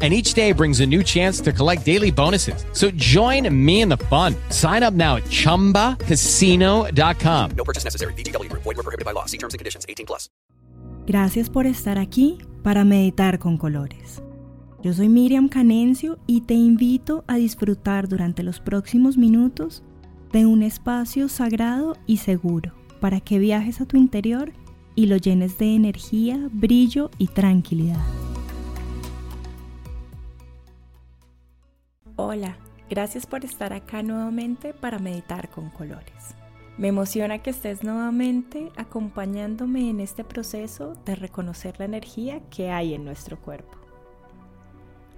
and each day brings a new chance to collect daily bonuses. So join me in the fun. Sign up now at ChumbaCasino.com. No purchase necessary. BGW. Void were prohibited by law. See terms and conditions. 18 plus. Gracias por estar aquí para meditar con colores. Yo soy Miriam Canencio y te invito a disfrutar durante los próximos minutos de un espacio sagrado y seguro para que viajes a tu interior y lo llenes de energía, brillo y tranquilidad. Hola, gracias por estar acá nuevamente para meditar con colores. Me emociona que estés nuevamente acompañándome en este proceso de reconocer la energía que hay en nuestro cuerpo.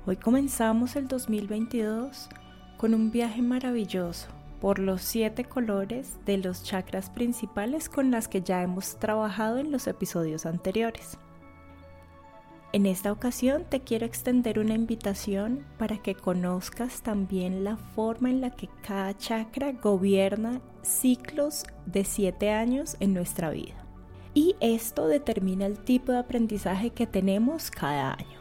Hoy comenzamos el 2022 con un viaje maravilloso por los siete colores de los chakras principales con las que ya hemos trabajado en los episodios anteriores. En esta ocasión te quiero extender una invitación para que conozcas también la forma en la que cada chakra gobierna ciclos de siete años en nuestra vida. Y esto determina el tipo de aprendizaje que tenemos cada año.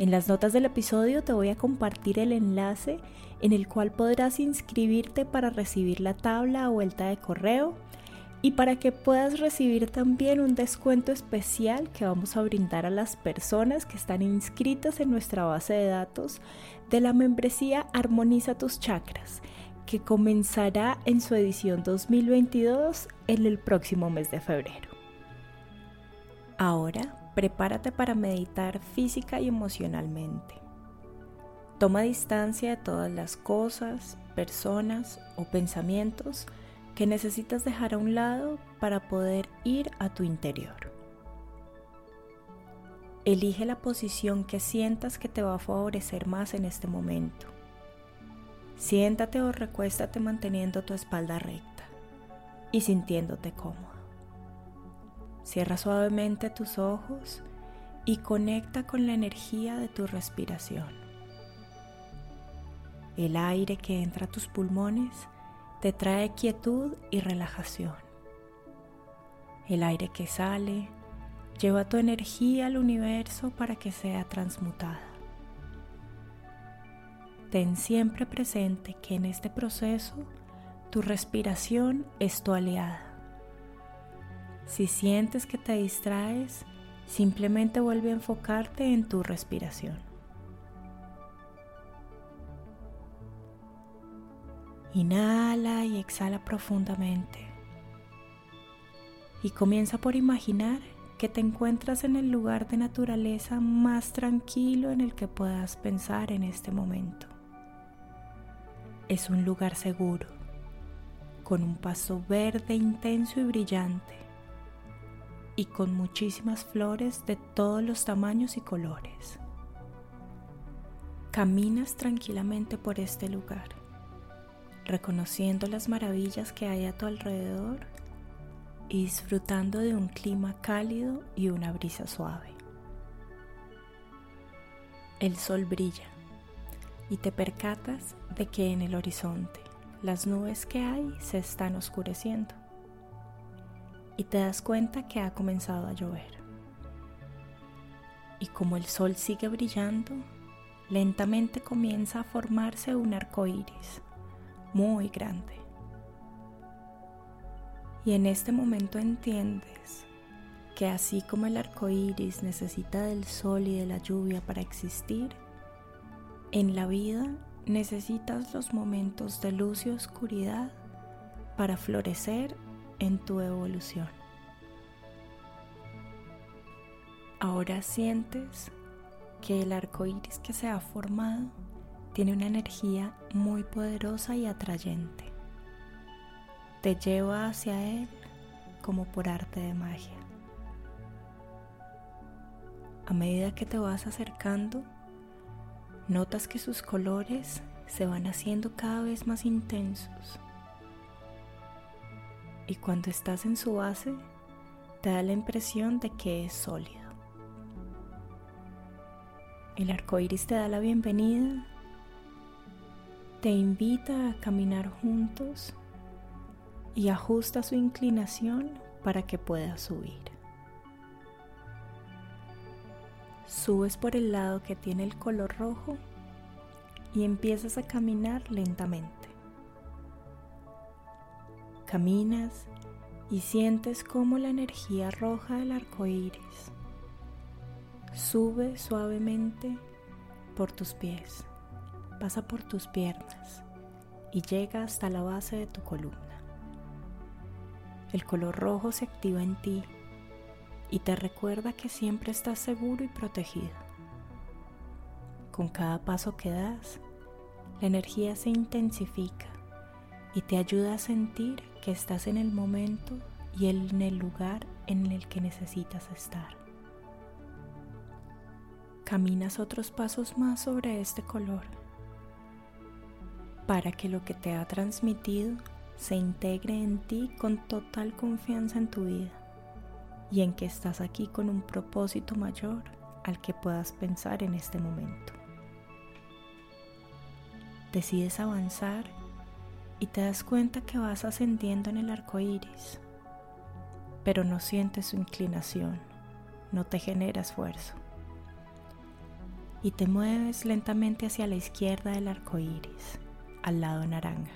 En las notas del episodio te voy a compartir el enlace en el cual podrás inscribirte para recibir la tabla a vuelta de correo y para que puedas recibir también un descuento especial que vamos a brindar a las personas que están inscritas en nuestra base de datos de la membresía Armoniza tus chakras, que comenzará en su edición 2022 en el próximo mes de febrero. Ahora, prepárate para meditar física y emocionalmente. Toma distancia de todas las cosas, personas o pensamientos que necesitas dejar a un lado para poder ir a tu interior. Elige la posición que sientas que te va a favorecer más en este momento. Siéntate o recuéstate manteniendo tu espalda recta y sintiéndote cómoda. Cierra suavemente tus ojos y conecta con la energía de tu respiración. El aire que entra a tus pulmones te trae quietud y relajación. El aire que sale lleva tu energía al universo para que sea transmutada. Ten siempre presente que en este proceso tu respiración es tu aliada. Si sientes que te distraes, simplemente vuelve a enfocarte en tu respiración. Inhala y exhala profundamente. Y comienza por imaginar que te encuentras en el lugar de naturaleza más tranquilo en el que puedas pensar en este momento. Es un lugar seguro, con un paso verde intenso y brillante, y con muchísimas flores de todos los tamaños y colores. Caminas tranquilamente por este lugar reconociendo las maravillas que hay a tu alrededor y disfrutando de un clima cálido y una brisa suave. El sol brilla y te percatas de que en el horizonte las nubes que hay se están oscureciendo y te das cuenta que ha comenzado a llover. Y como el sol sigue brillando, lentamente comienza a formarse un arco iris muy grande. Y en este momento entiendes que así como el arco iris necesita del sol y de la lluvia para existir, en la vida necesitas los momentos de luz y oscuridad para florecer en tu evolución. Ahora sientes que el arco iris que se ha formado tiene una energía muy poderosa y atrayente. Te lleva hacia él como por arte de magia. A medida que te vas acercando, notas que sus colores se van haciendo cada vez más intensos. Y cuando estás en su base, te da la impresión de que es sólido. El arco iris te da la bienvenida, te invita a caminar juntos y ajusta su inclinación para que puedas subir. Subes por el lado que tiene el color rojo y empiezas a caminar lentamente. Caminas y sientes cómo la energía roja del arco iris sube suavemente por tus pies, pasa por tus piernas y llega hasta la base de tu columna. El color rojo se activa en ti y te recuerda que siempre estás seguro y protegido. Con cada paso que das, la energía se intensifica y te ayuda a sentir que estás en el momento y en el lugar en el que necesitas estar. Caminas otros pasos más sobre este color para que lo que te ha transmitido se integre en ti con total confianza en tu vida y en que estás aquí con un propósito mayor al que puedas pensar en este momento. Decides avanzar y te das cuenta que vas ascendiendo en el arco iris, pero no sientes su inclinación, no te genera esfuerzo. Y te mueves lentamente hacia la izquierda del arco iris, al lado naranja.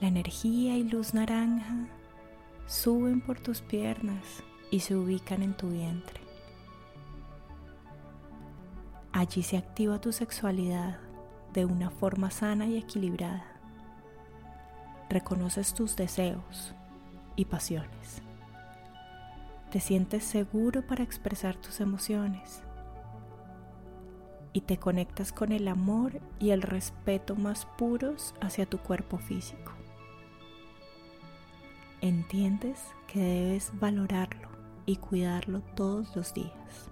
La energía y luz naranja suben por tus piernas y se ubican en tu vientre. Allí se activa tu sexualidad de una forma sana y equilibrada. Reconoces tus deseos y pasiones. Te sientes seguro para expresar tus emociones y te conectas con el amor y el respeto más puros hacia tu cuerpo físico. Entiendes que debes valorarlo y cuidarlo todos los días.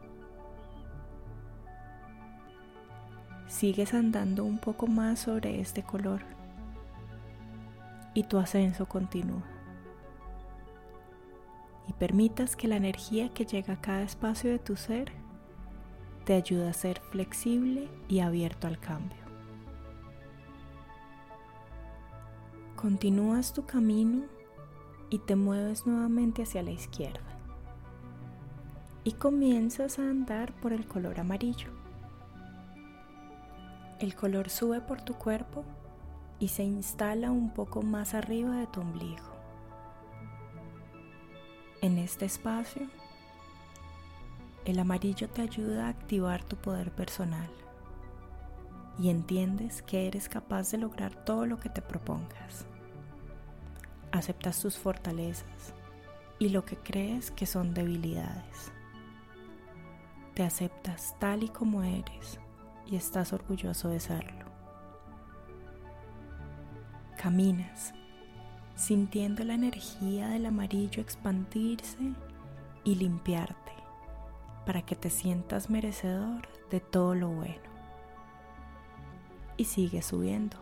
sigues andando un poco más sobre este color y tu ascenso continúa. Y permitas que la energía que llega a cada espacio de tu ser te ayude a ser flexible y abierto al cambio. Continúas tu camino y te mueves nuevamente hacia la izquierda. Y comienzas a andar por el color amarillo. El color sube por tu cuerpo y se instala un poco más arriba de tu ombligo. En este espacio, el amarillo te ayuda a activar tu poder personal y entiendes que eres capaz de lograr todo lo que te propongas. Aceptas tus fortalezas y lo que crees que son debilidades. Te aceptas tal y como eres y estás orgulloso de serlo. Caminas sintiendo la energía del amarillo expandirse y limpiarte para que te sientas merecedor de todo lo bueno. Y sigues subiendo.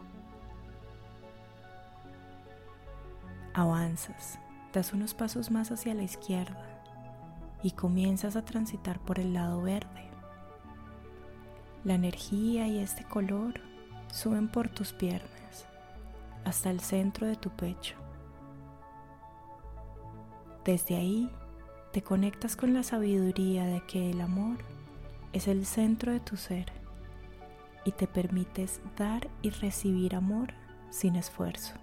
Avanzas, das unos pasos más hacia la izquierda y comienzas a transitar por el lado verde. La energía y este color suben por tus piernas hasta el centro de tu pecho. Desde ahí te conectas con la sabiduría de que el amor es el centro de tu ser y te permites dar y recibir amor sin esfuerzo.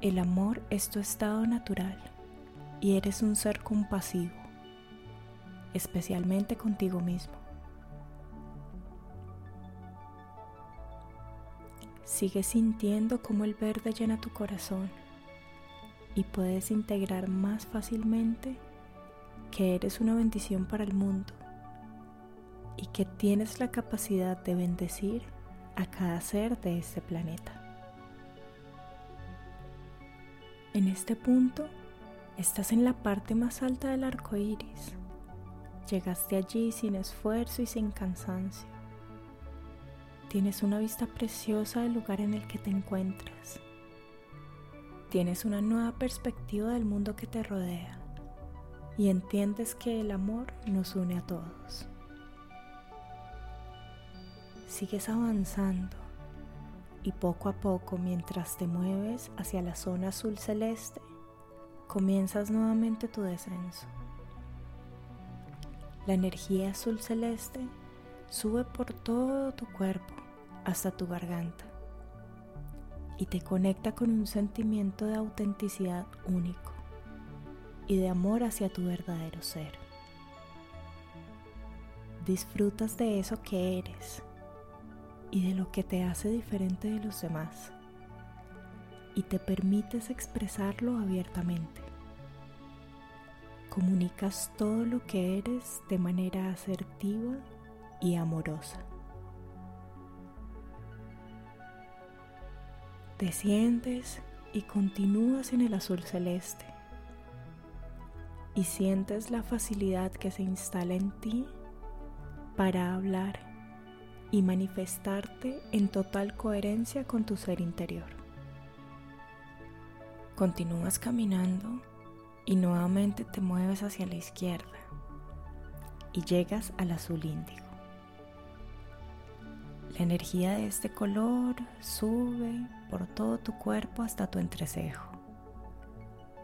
El amor es tu estado natural y eres un ser compasivo especialmente contigo mismo. Sigue sintiendo cómo el verde llena tu corazón y puedes integrar más fácilmente que eres una bendición para el mundo y que tienes la capacidad de bendecir a cada ser de este planeta. En este punto estás en la parte más alta del arco iris Llegaste allí sin esfuerzo y sin cansancio. Tienes una vista preciosa del lugar en el que te encuentras tienes una nueva perspectiva del mundo que te rodea y entiendes que el amor nos une a todos. Sigues avanzando y poco a poco mientras te mueves hacia la zona azul celeste, comienzas nuevamente tu descenso. La energía azul celeste sube por todo tu cuerpo hasta tu garganta y te conecta con un sentimiento de autenticidad único y de amor hacia tu verdadero ser. Disfrutas de eso que eres y de lo que te hace diferente de los demás y te permites expresarlo abiertamente. Comunicas todo lo que eres de manera asertiva y amorosa. Te sientes y continúas en el azul celeste y sientes la facilidad que se instala en ti para hablar y manifestarte en total coherencia con tu ser interior. Continúas caminando y nuevamente te mueves hacia la izquierda y llegas al azul índigo. Energía de este color sube por todo tu cuerpo hasta tu entrecejo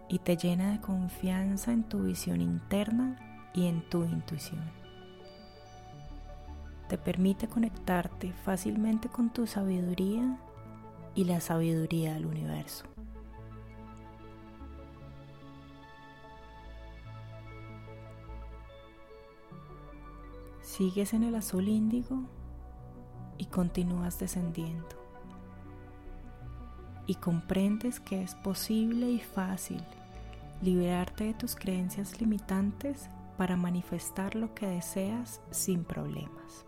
y te llena de confianza en tu visión interna y en tu intuición. Te permite conectarte fácilmente con tu sabiduría y la sabiduría del universo. Sigues en el azul índigo y continúas descendiendo. Y comprendes que es posible y fácil liberarte de tus creencias limitantes para manifestar lo que deseas sin problemas.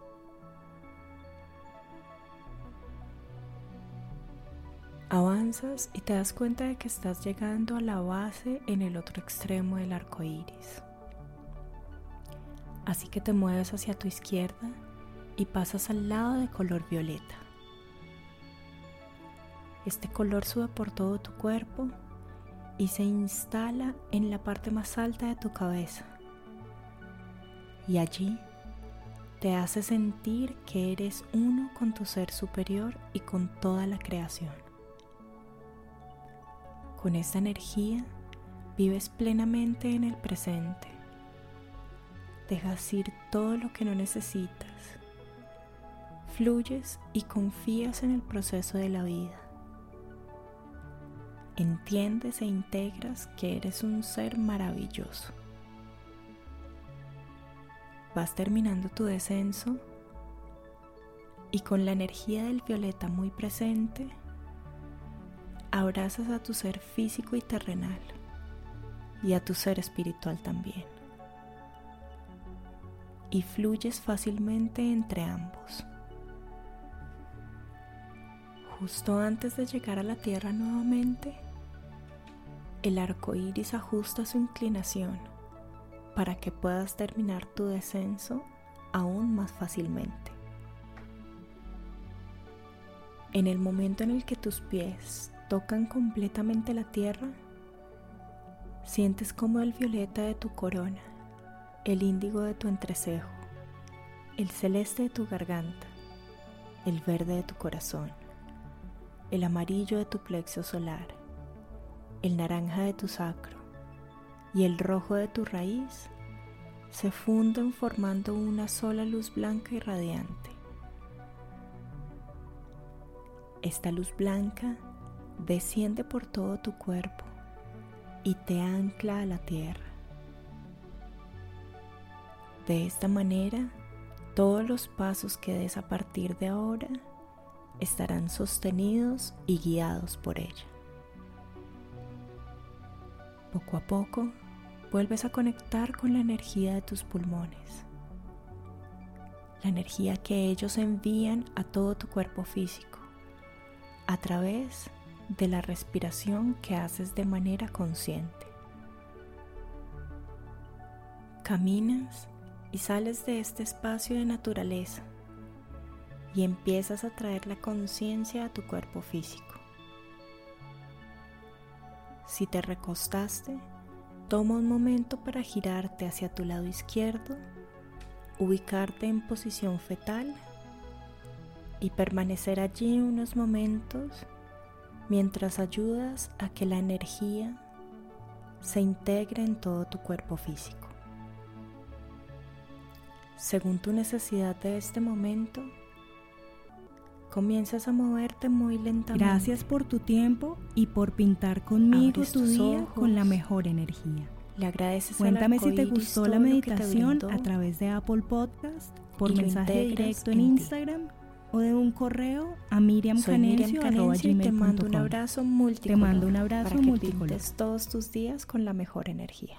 Avanzas y te das cuenta de que estás llegando a la base en el otro extremo del arco iris. Así que te mueves hacia tu izquierda y pasas al lado de color violeta. Este color sube por todo tu cuerpo y se instala en la parte más alta de tu cabeza. Y allí te hace sentir que eres uno con tu ser superior y con toda la creación. Con esta energía vives plenamente en el presente. Dejas ir todo lo que no necesitas fluyes y confías en el proceso de la vida. Entiendes e integras que eres un ser maravilloso. Vas terminando tu descenso y con la energía del violeta muy presente, abrazas a tu ser físico y terrenal y a tu ser espiritual también. Y fluyes fácilmente entre ambos. Justo antes de llegar a la Tierra nuevamente, el arco iris ajusta su inclinación para que puedas terminar tu descenso aún más fácilmente. En el momento en el que tus pies tocan completamente la tierra, sientes como el violeta de tu corona, el índigo de tu entrecejo, el celeste de tu garganta, el verde de tu corazón el amarillo de tu plexo solar, el naranja de tu sacro y el rojo de tu raíz se funden formando una sola luz blanca y radiante. Esta luz blanca desciende por todo tu cuerpo y te ancla a la tierra. De esta manera, todos los pasos que des a partir de ahora estarán sostenidos y guiados por ella. Poco a poco vuelves a conectar con la energía de tus pulmones, la energía que ellos envían a todo tu cuerpo físico a través de la respiración que haces de manera consciente. Caminas y sales de este espacio de naturaleza y empiezas a traer la conciencia a tu cuerpo físico. Si te recostaste, toma un momento para girarte hacia tu lado izquierdo, ubicarte en posición fetal y permanecer allí unos momentos mientras ayudas a que la energía se integre en todo tu cuerpo físico. Según tu necesidad de este momento, comienzas a moverte muy lentamente. Gracias por tu tiempo y por pintar conmigo Abres tu día ojos. con la mejor energía. Le agradeces Cuéntame si te gustó la meditación a través de Apple Podcast, por y mensaje directo en. Instagram o de un correo a Soy Miriam miriamcanencio.com. Canencia y te mando un abrazo multicolor. Te mando un abrazo para que multicolor. todos tus días con la mejor energía.